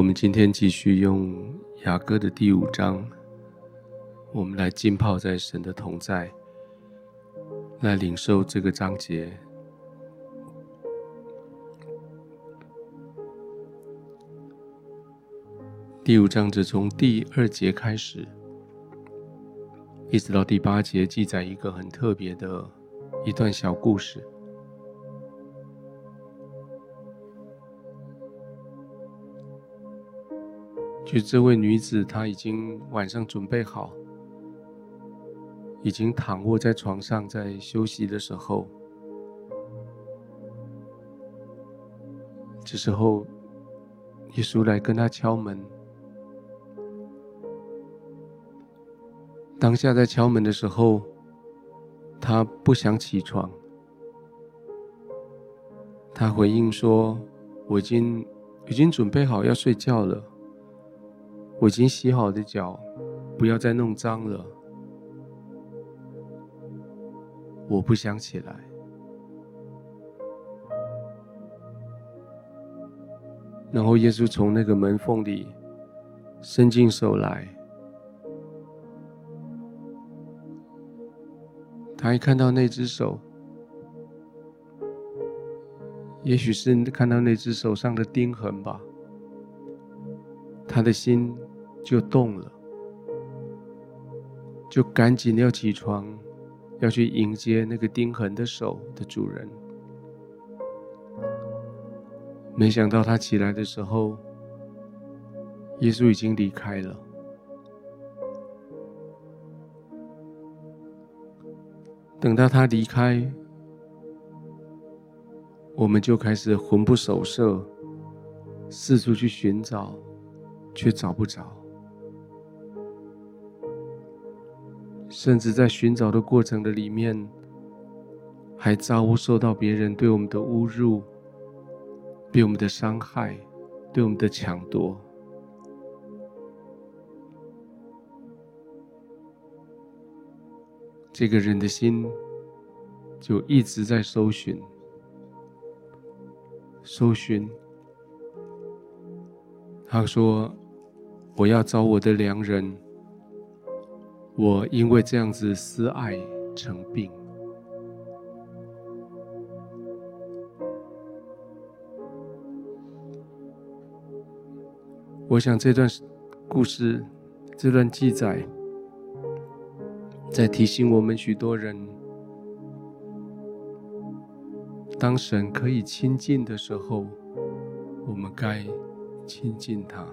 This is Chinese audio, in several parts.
我们今天继续用雅歌的第五章，我们来浸泡在神的同在，来领受这个章节。第五章则从第二节开始，一直到第八节，记载一个很特别的一段小故事。就这位女子，她已经晚上准备好，已经躺卧在床上，在休息的时候，这时候，耶稣来跟她敲门。当下在敲门的时候，她不想起床，她回应说：“我已经已经准备好要睡觉了。”我已经洗好的脚，不要再弄脏了。我不想起来。然后耶稣从那个门缝里伸进手来，他一看到那只手，也许是看到那只手上的钉痕吧，他的心。就动了，就赶紧要起床，要去迎接那个钉痕的手的主人。没想到他起来的时候，耶稣已经离开了。等到他离开，我们就开始魂不守舍，四处去寻找，却找不着。甚至在寻找的过程的里面，还遭受到别人对我们的侮辱、对我们的伤害、对我们的抢夺。这个人的心就一直在搜寻、搜寻。他说：“我要找我的良人。”我因为这样子思爱成病。我想这段故事，这段记载，在提醒我们许多人：当神可以亲近的时候，我们该亲近他。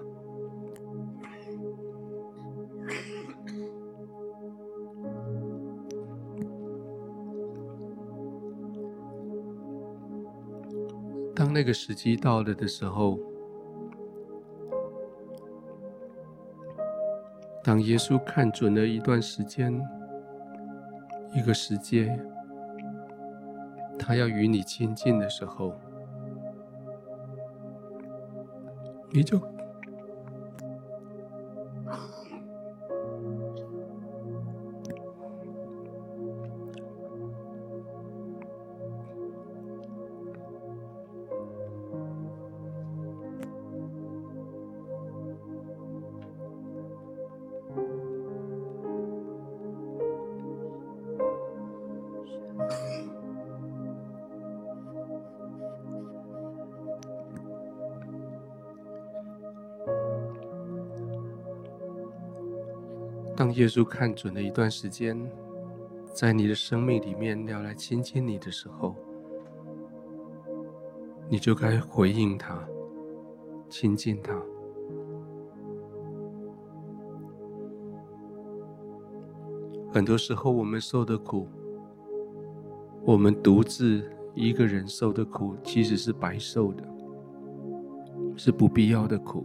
那个时机到了的时候，当耶稣看准了一段时间、一个时间，他要与你亲近的时候，你就。耶稣看准了一段时间，在你的生命里面要来亲近你的时候，你就该回应他，亲近他。很多时候，我们受的苦，我们独自一个人受的苦，其实是白受的，是不必要的苦。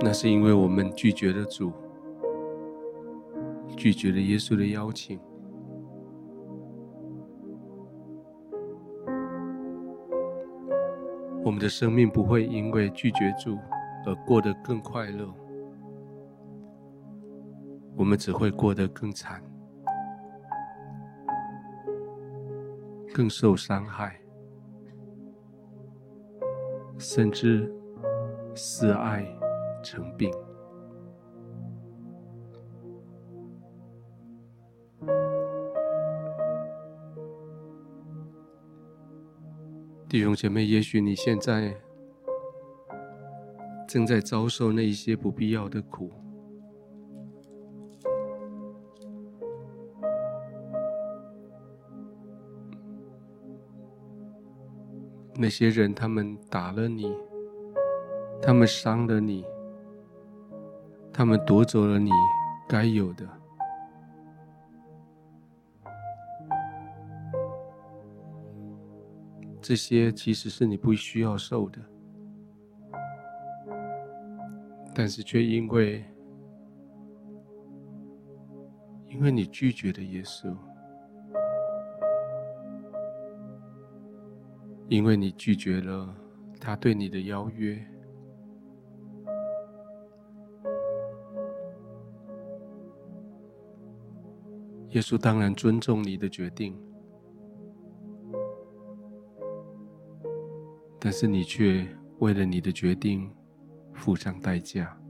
那是因为我们拒绝了主，拒绝了耶稣的邀请。我们的生命不会因为拒绝主而过得更快乐，我们只会过得更惨，更受伤害。甚至似爱成病。弟兄姐妹，也许你现在正在遭受那一些不必要的苦。那些人，他们打了你，他们伤了你，他们夺走了你该有的。这些其实是你不需要受的，但是却因为，因为你拒绝了耶稣。因为你拒绝了他对你的邀约，耶稣当然尊重你的决定，但是你却为了你的决定付上代价。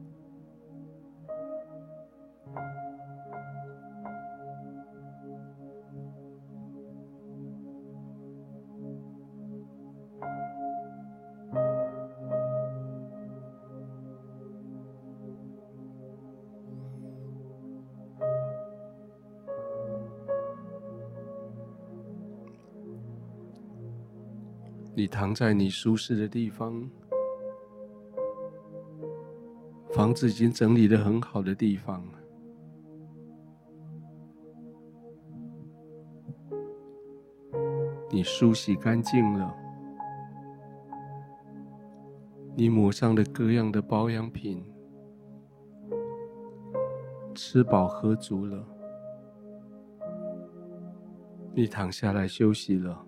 躺在你舒适的地方，房子已经整理得很好的地方，你梳洗干净了，你抹上了各样的保养品，吃饱喝足了，你躺下来休息了。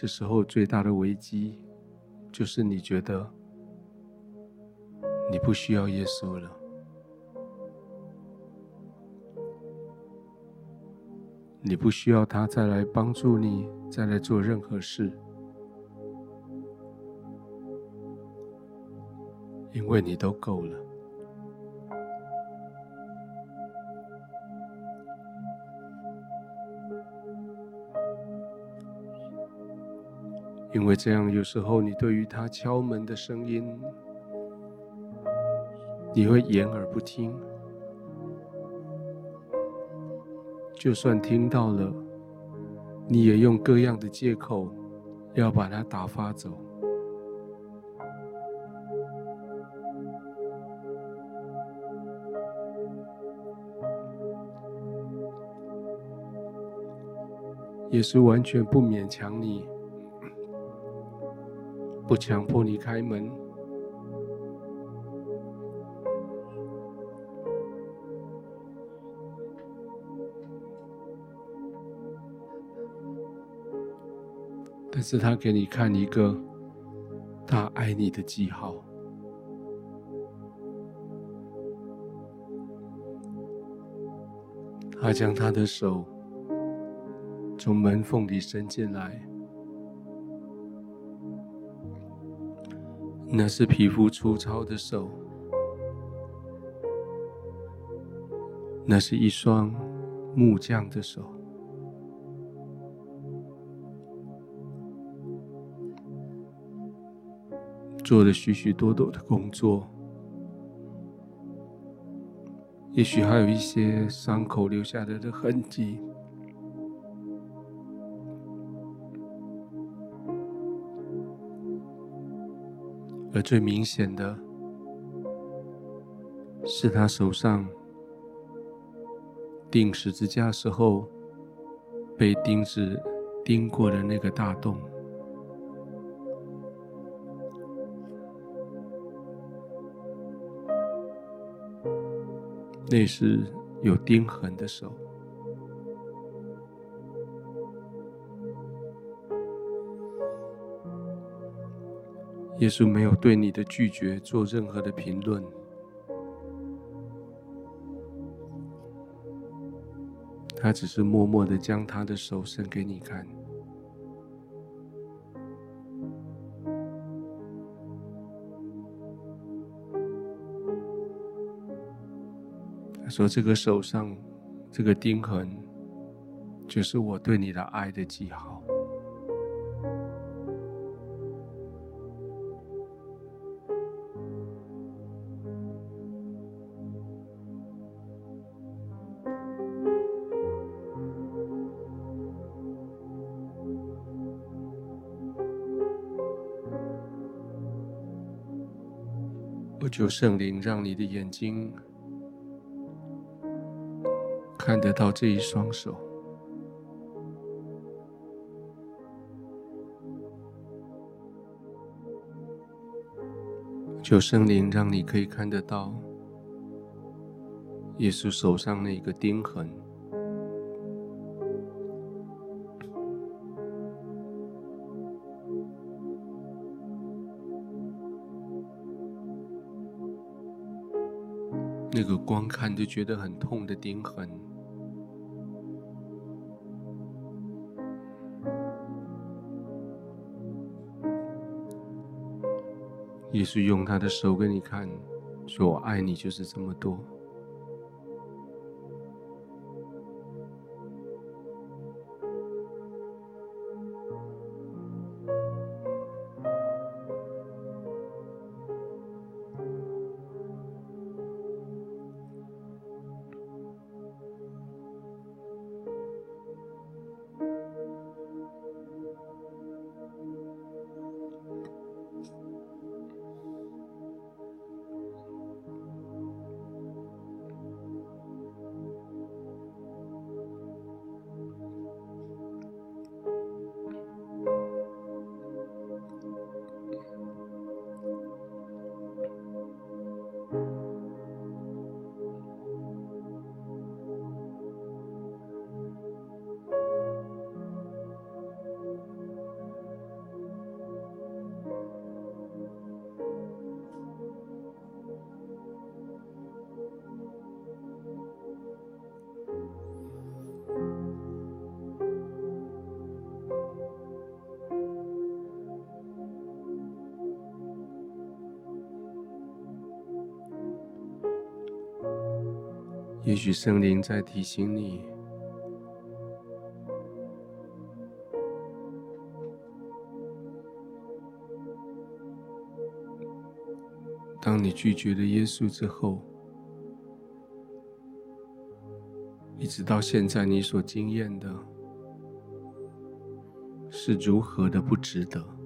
这时候最大的危机，就是你觉得你不需要耶稣了，你不需要他再来帮助你，再来做任何事，因为你都够了。因为这样，有时候你对于他敲门的声音，你会掩耳不听；就算听到了，你也用各样的借口要把他打发走。也是完全不勉强你。不强迫你开门，但是他给你看一个他爱你的记号，他将他的手从门缝里伸进来。那是皮肤粗糙的手，那是一双木匠的手，做了许许多多的工作，也许还有一些伤口留下来的痕迹。而最明显的，是他手上钉十字架时候被钉子钉过的那个大洞，那是有钉痕的手。耶稣没有对你的拒绝做任何的评论，他只是默默的将他的手伸给你看。他说：“这个手上，这个钉痕，就是我对你的爱的记号。”求圣灵让你的眼睛看得到这一双手，求圣灵让你可以看得到耶稣手上那个钉痕。这个光看就觉得很痛的钉痕，耶稣用他的手给你看，说：“我爱你就是这么多。”也许圣灵在提醒你：当你拒绝了耶稣之后，一直到现在，你所经验的是如何的不值得。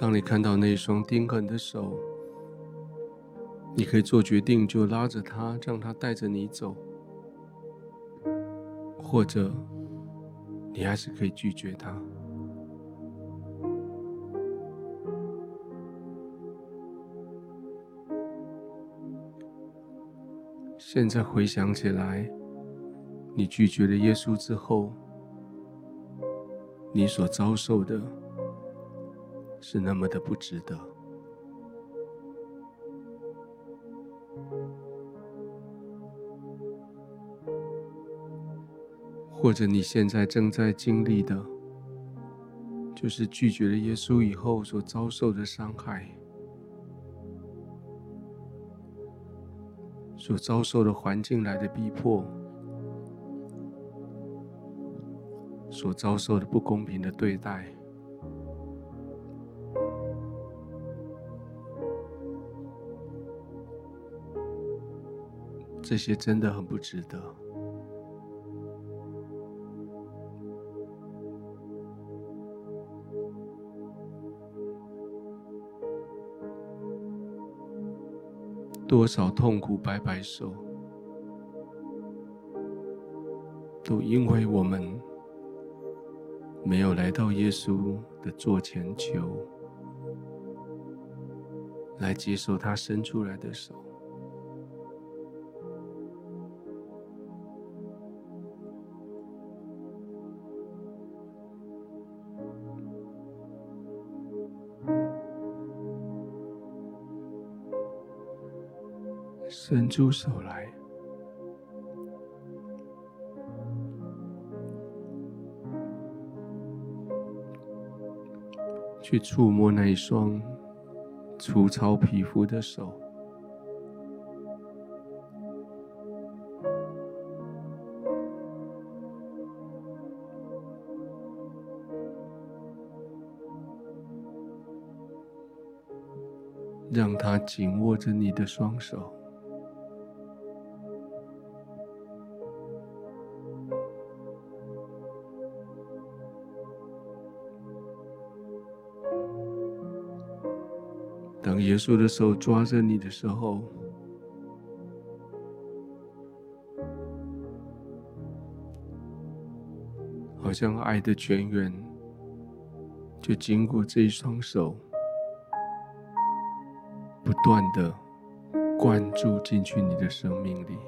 当你看到那双钉痕的手，你可以做决定，就拉着他，让他带着你走；或者，你还是可以拒绝他。现在回想起来，你拒绝了耶稣之后，你所遭受的。是那么的不值得，或者你现在正在经历的，就是拒绝了耶稣以后所遭受的伤害，所遭受的环境来的逼迫，所遭受的不公平的对待。这些真的很不值得。多少痛苦摆摆手，都因为我们没有来到耶稣的座前求，来接受他伸出来的手。出手来，去触摸那一双粗糙皮肤的手。让他紧握着你的双手，稣的手抓着你的时候，好像爱的泉源就经过这一双手。不断的灌注进去你的生命里，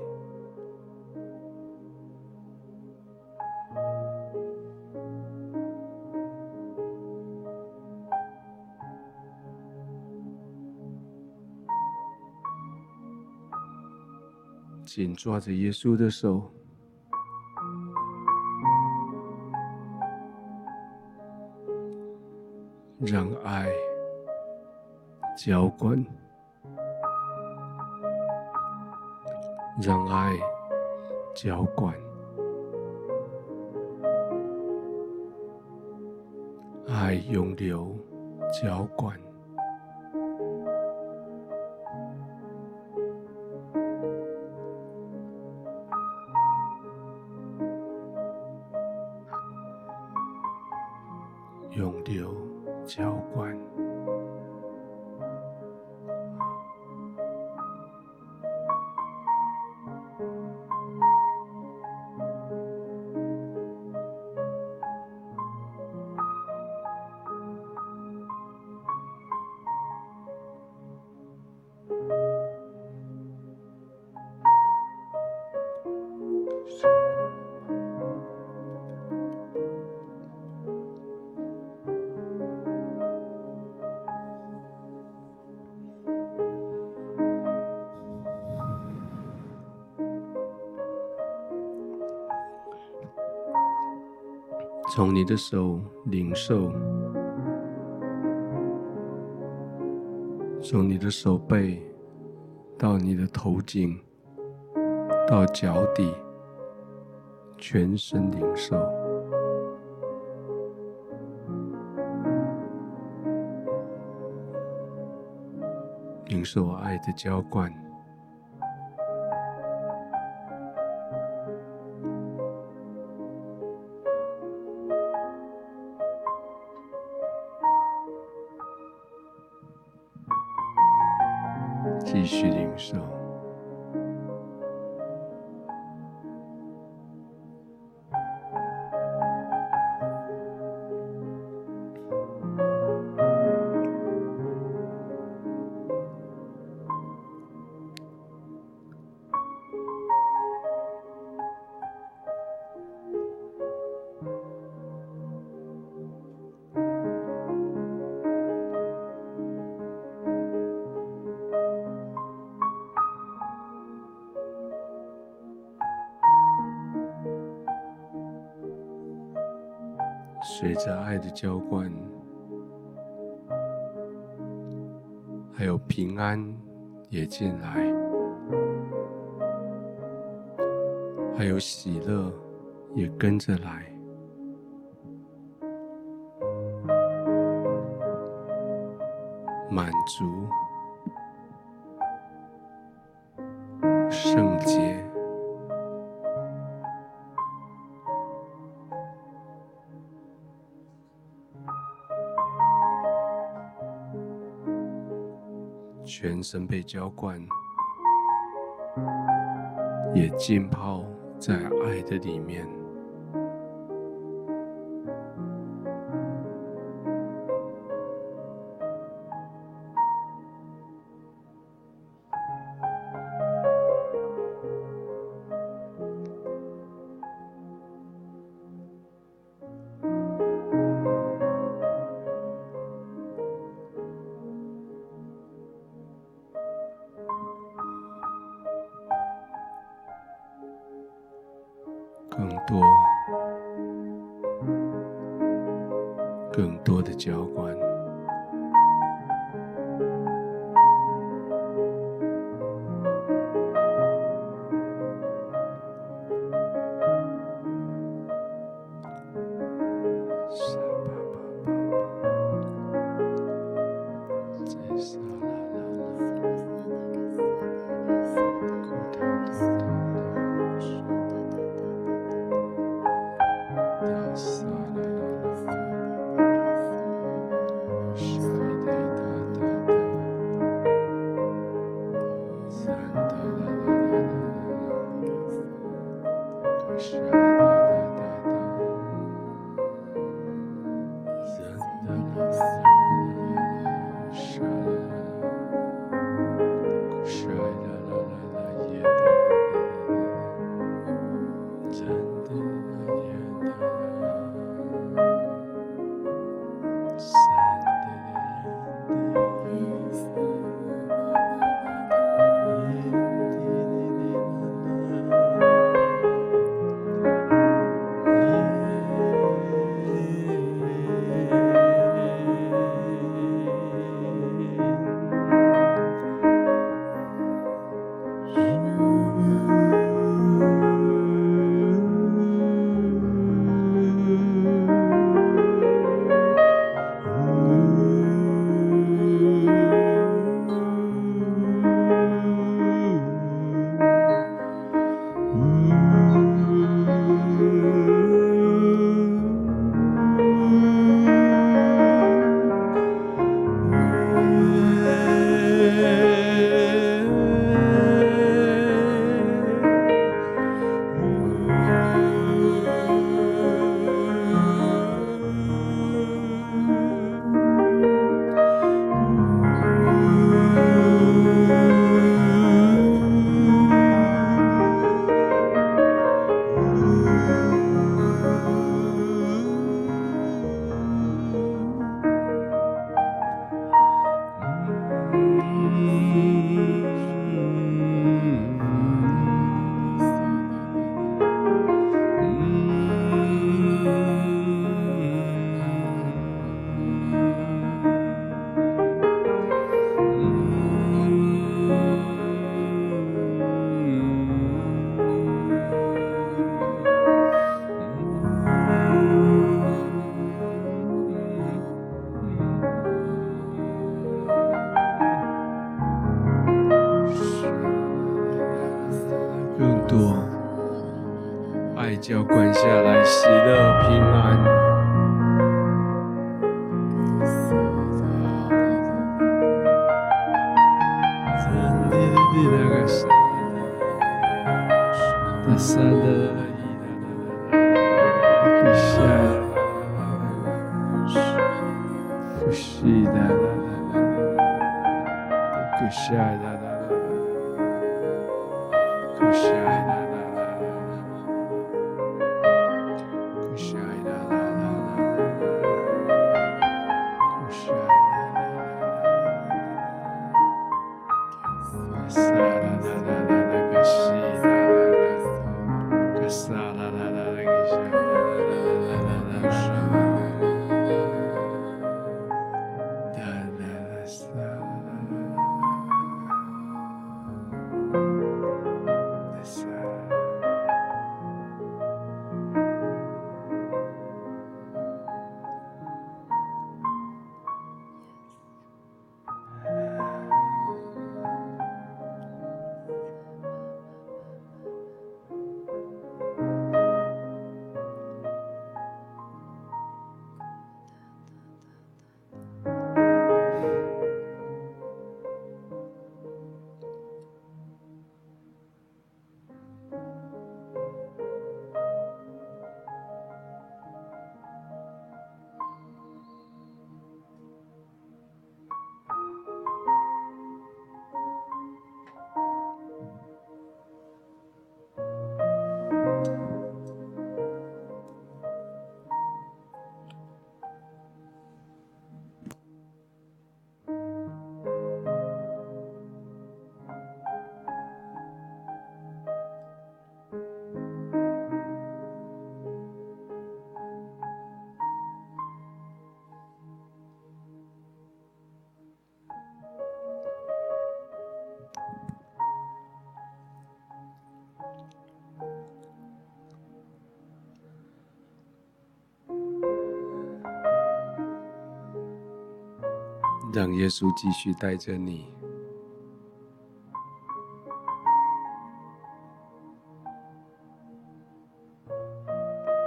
紧抓着耶稣的手，让爱浇灌。让爱浇灌，爱永流，浇灌，从你的手领受，从你的手背到你的头颈，到脚底，全身领受，领受爱的浇灌。随着爱的浇灌，还有平安也进来，还有喜乐也跟着来，满足、全身被浇灌，也浸泡在爱的里面。That. 让耶稣继续带着你，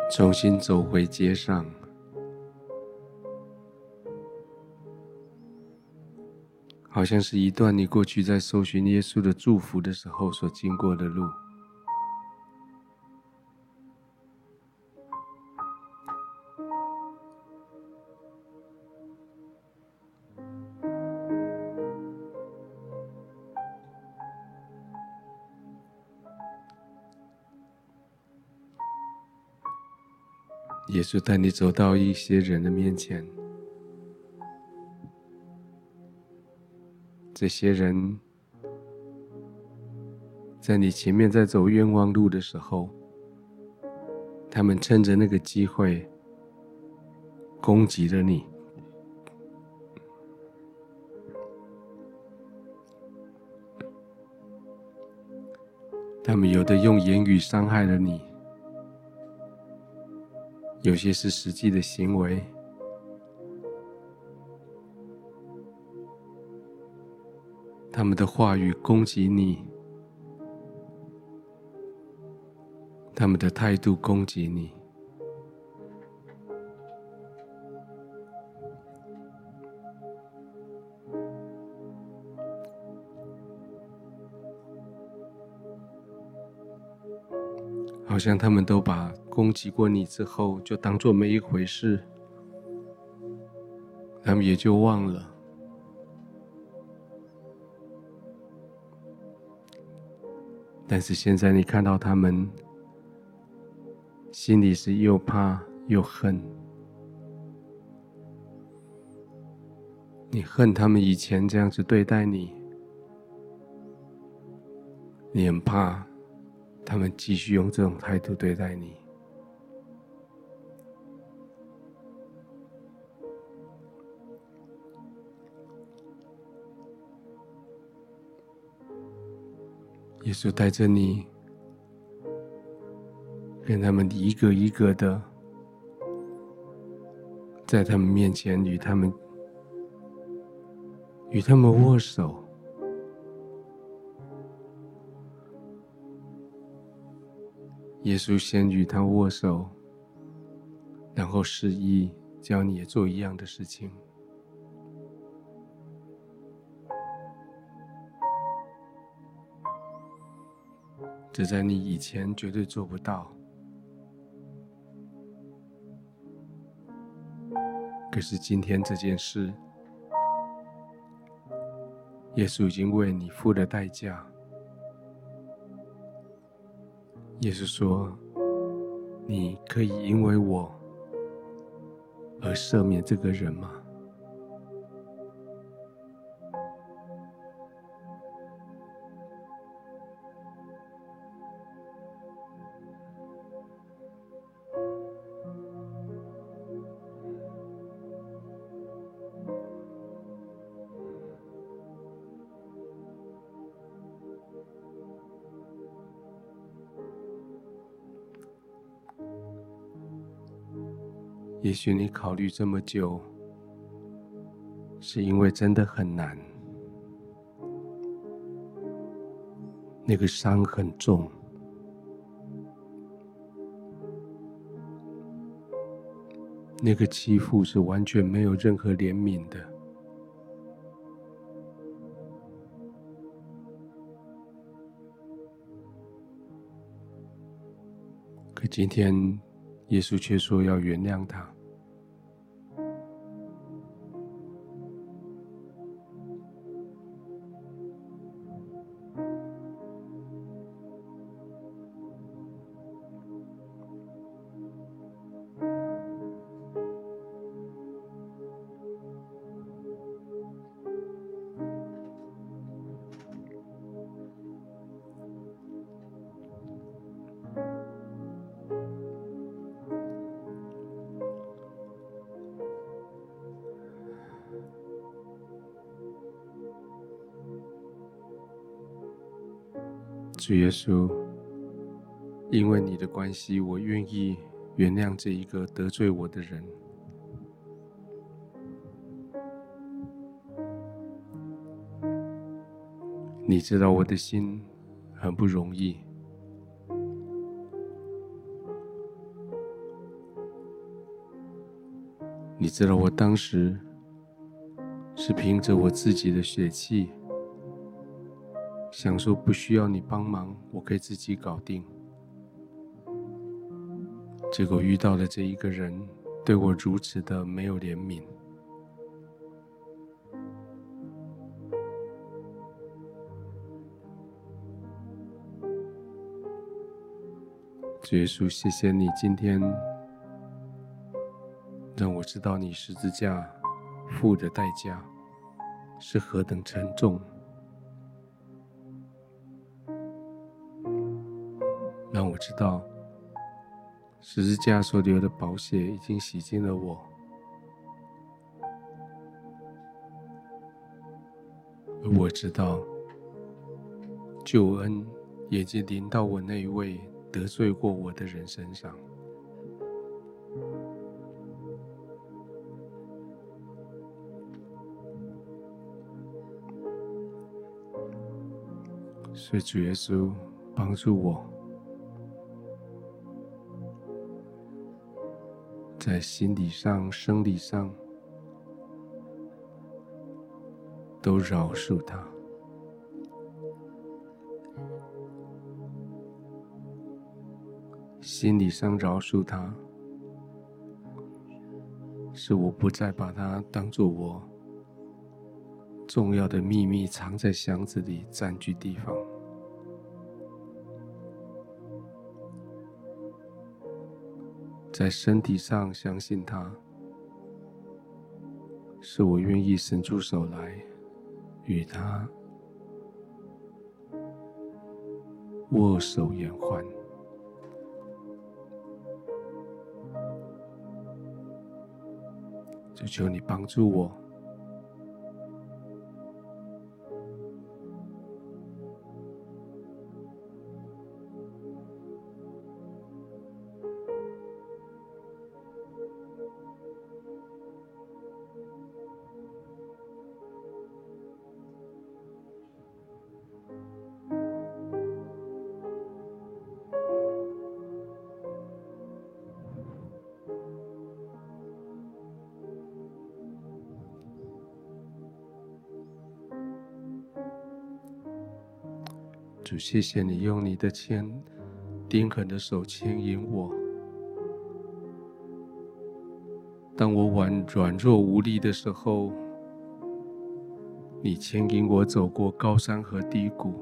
重新走回街上，好像是一段你过去在搜寻耶稣的祝福的时候所经过的路。耶稣带你走到一些人的面前，这些人在你前面在走冤枉路的时候，他们趁着那个机会攻击了你，他们有的用言语伤害了你。有些是实际的行为，他们的话语攻击你，他们的态度攻击你，好像他们都把。攻击过你之后，就当做没一回事，他们也就忘了。但是现在你看到他们，心里是又怕又恨。你恨他们以前这样子对待你，你很怕他们继续用这种态度对待你。耶稣带着你，跟他们一个一个的，在他们面前与他们与他们握手。耶稣先与他握手，然后示意叫你也做一样的事情。这在你以前绝对做不到，可是今天这件事，耶稣已经为你付了代价。也是说：“你可以因为我而赦免这个人吗？”也许你考虑这么久，是因为真的很难，那个伤很重，那个欺负是完全没有任何怜悯的。可今天，耶稣却说要原谅他。叔，因为你的关系，我愿意原谅这一个得罪我的人。你知道我的心很不容易。你知道我当时是凭着我自己的血气。想说不需要你帮忙，我可以自己搞定。结果遇到了这一个人，对我如此的没有怜悯。主耶稣，谢谢你今天。让我知道你十字架付的代价是何等沉重，知道十字架所流的宝血已经洗净了我，而我知道救恩也已经临到我那一位得罪过我的人身上。所以主耶稣帮助我，在心理上、生理上都饶恕他。心理上饶恕他，是我不再把他当作我重要的秘密，藏在箱子里占据地方。在身体上相信他，是我愿意伸出手来与他握手言欢。求求你帮助我。主，谢谢你用你的牵钉痕的手牵引我。当我软软弱无力的时候，你牵引我走过高山和低谷，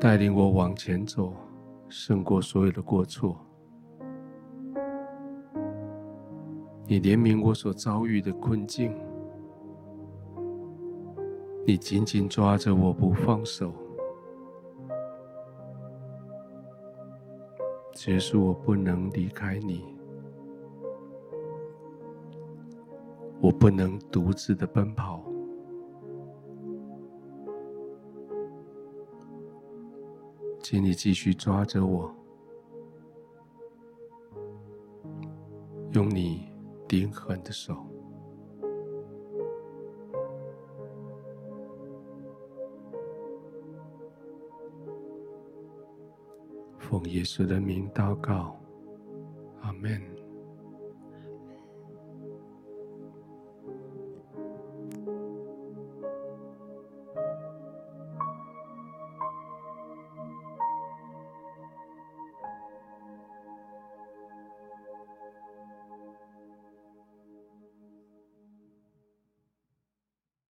带领我往前走，胜过所有的过错。你怜悯我所遭遇的困境。你紧紧抓着我不放手，结束我不能离开你，我不能独自的奔跑，请你继续抓着我，用你钉痕的手。奉耶稣的名祷告，阿门。